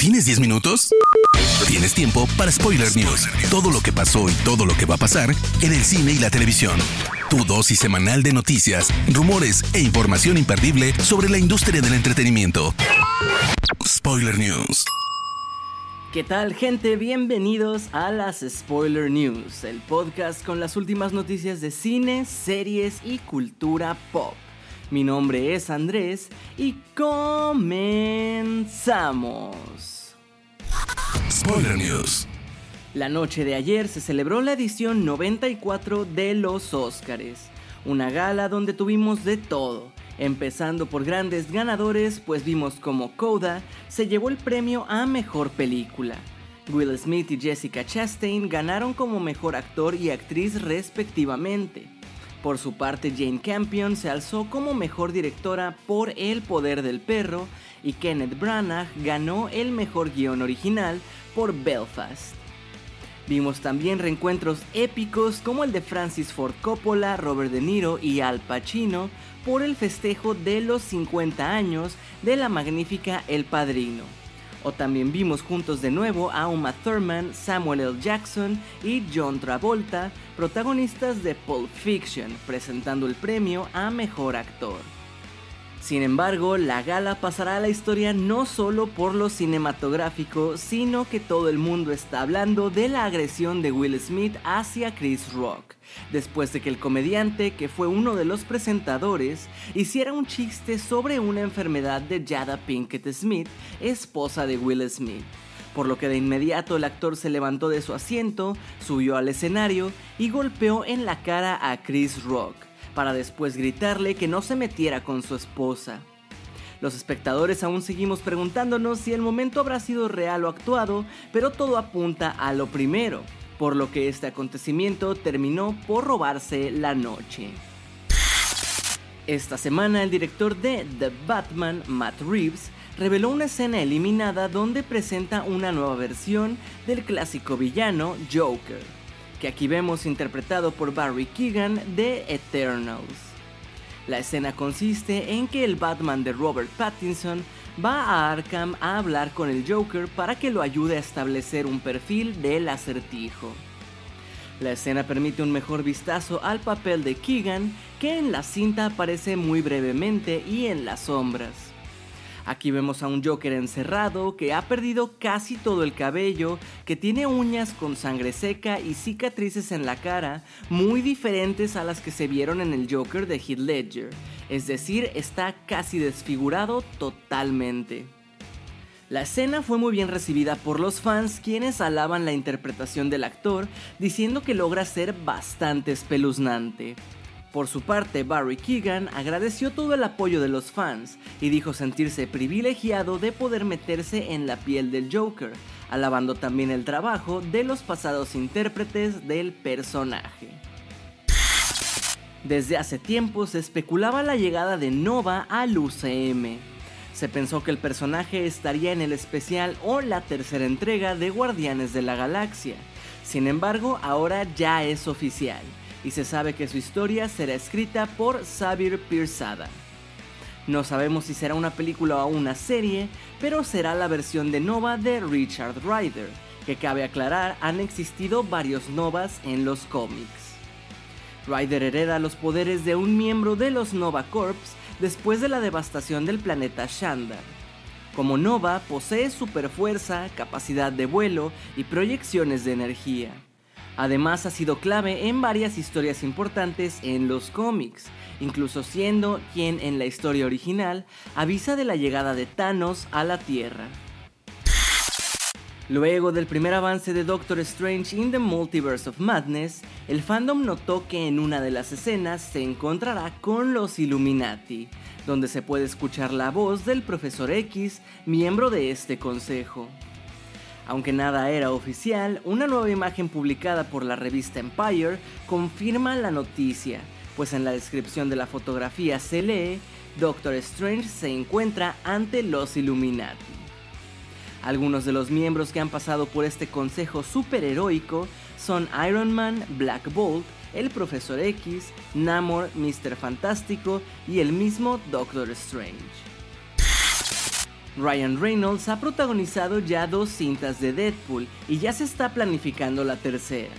¿Tienes 10 minutos? Tienes tiempo para Spoiler News. Todo lo que pasó y todo lo que va a pasar en el cine y la televisión. Tu dosis semanal de noticias, rumores e información imperdible sobre la industria del entretenimiento. Spoiler News. ¿Qué tal gente? Bienvenidos a las Spoiler News, el podcast con las últimas noticias de cine, series y cultura pop. Mi nombre es Andrés y comenzamos. Spoiler News. La noche de ayer se celebró la edición 94 de los Óscares, una gala donde tuvimos de todo, empezando por grandes ganadores, pues vimos como Coda se llevó el premio a Mejor Película. Will Smith y Jessica Chastain ganaron como Mejor Actor y Actriz respectivamente. Por su parte, Jane Campion se alzó como mejor directora por El Poder del Perro y Kenneth Branagh ganó el mejor guion original por Belfast. Vimos también reencuentros épicos como el de Francis Ford Coppola, Robert De Niro y Al Pacino por el festejo de los 50 años de la magnífica El Padrino. O también vimos juntos de nuevo a Uma Thurman, Samuel L. Jackson y John Travolta, protagonistas de Pulp Fiction, presentando el premio a Mejor Actor. Sin embargo, la gala pasará a la historia no solo por lo cinematográfico, sino que todo el mundo está hablando de la agresión de Will Smith hacia Chris Rock, después de que el comediante, que fue uno de los presentadores, hiciera un chiste sobre una enfermedad de Jada Pinkett Smith, esposa de Will Smith. Por lo que de inmediato el actor se levantó de su asiento, subió al escenario y golpeó en la cara a Chris Rock para después gritarle que no se metiera con su esposa. Los espectadores aún seguimos preguntándonos si el momento habrá sido real o actuado, pero todo apunta a lo primero, por lo que este acontecimiento terminó por robarse la noche. Esta semana el director de The Batman, Matt Reeves, reveló una escena eliminada donde presenta una nueva versión del clásico villano Joker que aquí vemos interpretado por Barry Keegan de Eternals. La escena consiste en que el Batman de Robert Pattinson va a Arkham a hablar con el Joker para que lo ayude a establecer un perfil del acertijo. La escena permite un mejor vistazo al papel de Keegan, que en la cinta aparece muy brevemente y en las sombras. Aquí vemos a un Joker encerrado que ha perdido casi todo el cabello, que tiene uñas con sangre seca y cicatrices en la cara muy diferentes a las que se vieron en el Joker de Heath Ledger, es decir, está casi desfigurado totalmente. La escena fue muy bien recibida por los fans quienes alaban la interpretación del actor diciendo que logra ser bastante espeluznante. Por su parte, Barry Keegan agradeció todo el apoyo de los fans y dijo sentirse privilegiado de poder meterse en la piel del Joker, alabando también el trabajo de los pasados intérpretes del personaje. Desde hace tiempo se especulaba la llegada de Nova al UCM. Se pensó que el personaje estaría en el especial o la tercera entrega de Guardianes de la Galaxia. Sin embargo, ahora ya es oficial y se sabe que su historia será escrita por Sabir Pirzada. No sabemos si será una película o una serie, pero será la versión de Nova de Richard Ryder, que cabe aclarar han existido varios Novas en los cómics. Ryder hereda los poderes de un miembro de los Nova Corps después de la devastación del planeta Shandar. Como Nova posee superfuerza, capacidad de vuelo y proyecciones de energía. Además ha sido clave en varias historias importantes en los cómics, incluso siendo quien en la historia original avisa de la llegada de Thanos a la Tierra. Luego del primer avance de Doctor Strange in the Multiverse of Madness, el fandom notó que en una de las escenas se encontrará con los Illuminati, donde se puede escuchar la voz del Profesor X, miembro de este consejo. Aunque nada era oficial, una nueva imagen publicada por la revista Empire confirma la noticia, pues en la descripción de la fotografía se lee, Doctor Strange se encuentra ante los Illuminati. Algunos de los miembros que han pasado por este consejo superheroico son Iron Man, Black Bolt, el Profesor X, Namor, Mr. Fantástico y el mismo Doctor Strange. Ryan Reynolds ha protagonizado ya dos cintas de Deadpool y ya se está planificando la tercera.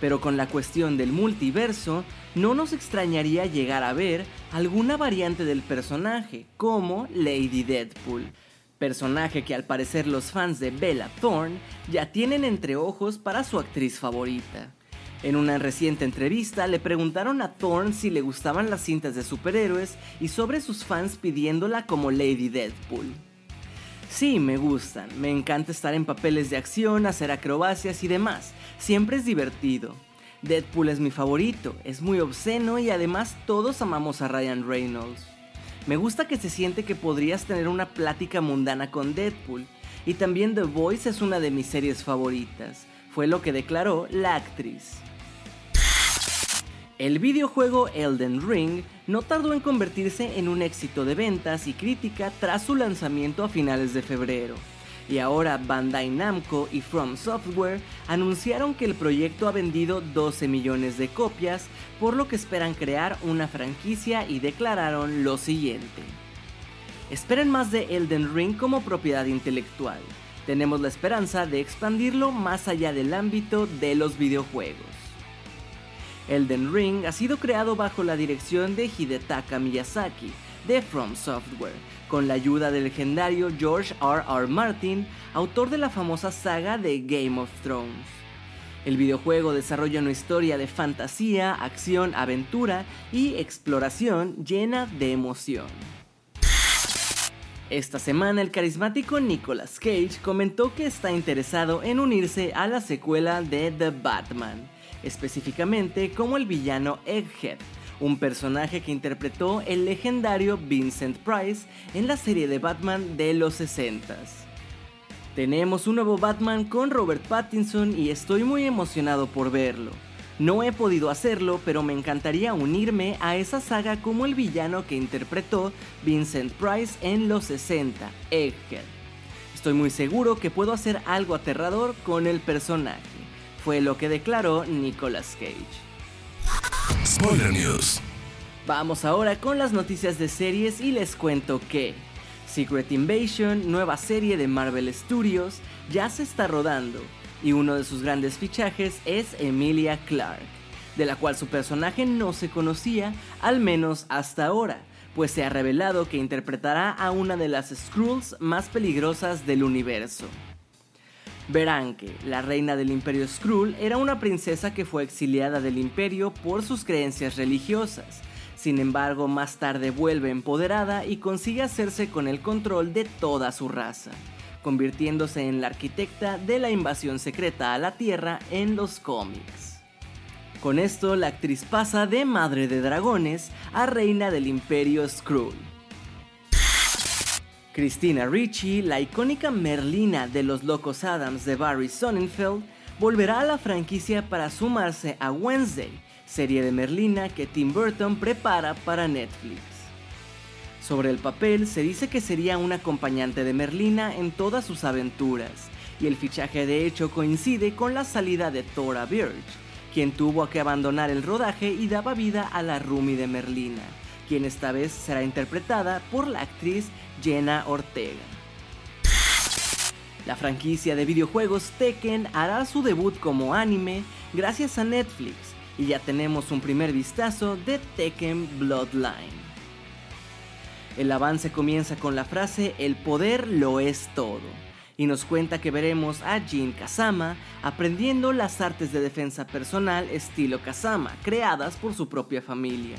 Pero con la cuestión del multiverso, no nos extrañaría llegar a ver alguna variante del personaje, como Lady Deadpool, personaje que al parecer los fans de Bella Thorne ya tienen entre ojos para su actriz favorita. En una reciente entrevista le preguntaron a Thorne si le gustaban las cintas de superhéroes y sobre sus fans pidiéndola como Lady Deadpool. Sí, me gustan, me encanta estar en papeles de acción, hacer acrobacias y demás, siempre es divertido. Deadpool es mi favorito, es muy obsceno y además todos amamos a Ryan Reynolds. Me gusta que se siente que podrías tener una plática mundana con Deadpool, y también The Voice es una de mis series favoritas, fue lo que declaró la actriz. El videojuego Elden Ring no tardó en convertirse en un éxito de ventas y crítica tras su lanzamiento a finales de febrero. Y ahora Bandai Namco y From Software anunciaron que el proyecto ha vendido 12 millones de copias, por lo que esperan crear una franquicia y declararon lo siguiente. Esperen más de Elden Ring como propiedad intelectual. Tenemos la esperanza de expandirlo más allá del ámbito de los videojuegos. Elden Ring ha sido creado bajo la dirección de Hidetaka Miyazaki, de From Software, con la ayuda del legendario George R. R. Martin, autor de la famosa saga de Game of Thrones. El videojuego desarrolla una historia de fantasía, acción, aventura y exploración llena de emoción. Esta semana el carismático Nicolas Cage comentó que está interesado en unirse a la secuela de The Batman específicamente como el villano Egghead, un personaje que interpretó el legendario Vincent Price en la serie de Batman de los 60s. Tenemos un nuevo Batman con Robert Pattinson y estoy muy emocionado por verlo. No he podido hacerlo, pero me encantaría unirme a esa saga como el villano que interpretó Vincent Price en los 60, Egghead. Estoy muy seguro que puedo hacer algo aterrador con el personaje fue lo que declaró Nicolas Cage. Spoiler News. Vamos ahora con las noticias de series y les cuento que Secret Invasion, nueva serie de Marvel Studios, ya se está rodando y uno de sus grandes fichajes es Emilia Clarke, de la cual su personaje no se conocía, al menos hasta ahora, pues se ha revelado que interpretará a una de las Skrulls más peligrosas del universo. Verán que la reina del imperio Skrull era una princesa que fue exiliada del imperio por sus creencias religiosas. Sin embargo, más tarde vuelve empoderada y consigue hacerse con el control de toda su raza, convirtiéndose en la arquitecta de la invasión secreta a la Tierra en los cómics. Con esto, la actriz pasa de madre de dragones a reina del imperio Skrull. Christina Ricci, la icónica Merlina de los Locos Adams de Barry Sonnenfeld, volverá a la franquicia para sumarse a Wednesday, serie de Merlina que Tim Burton prepara para Netflix. Sobre el papel se dice que sería un acompañante de Merlina en todas sus aventuras, y el fichaje de hecho coincide con la salida de Thora Birch, quien tuvo que abandonar el rodaje y daba vida a la Rumi de Merlina quien esta vez será interpretada por la actriz Jenna Ortega. La franquicia de videojuegos Tekken hará su debut como anime gracias a Netflix y ya tenemos un primer vistazo de Tekken Bloodline. El avance comienza con la frase El poder lo es todo y nos cuenta que veremos a Jin Kazama aprendiendo las artes de defensa personal estilo Kazama creadas por su propia familia.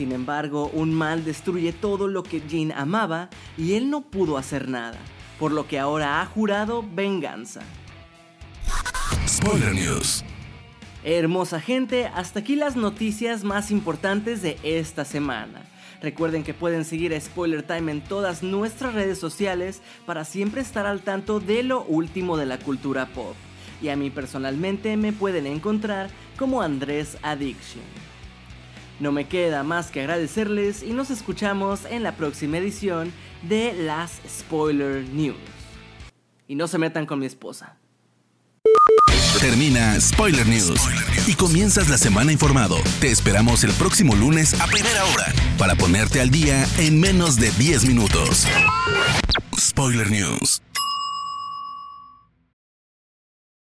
Sin embargo, un mal destruye todo lo que Jin amaba y él no pudo hacer nada, por lo que ahora ha jurado venganza. Spoiler News. Hermosa gente, hasta aquí las noticias más importantes de esta semana. Recuerden que pueden seguir a Spoiler Time en todas nuestras redes sociales para siempre estar al tanto de lo último de la cultura pop. Y a mí personalmente me pueden encontrar como Andrés Addiction. No me queda más que agradecerles y nos escuchamos en la próxima edición de las Spoiler News. Y no se metan con mi esposa. Termina Spoiler News y comienzas la semana informado. Te esperamos el próximo lunes a primera hora para ponerte al día en menos de 10 minutos. Spoiler News.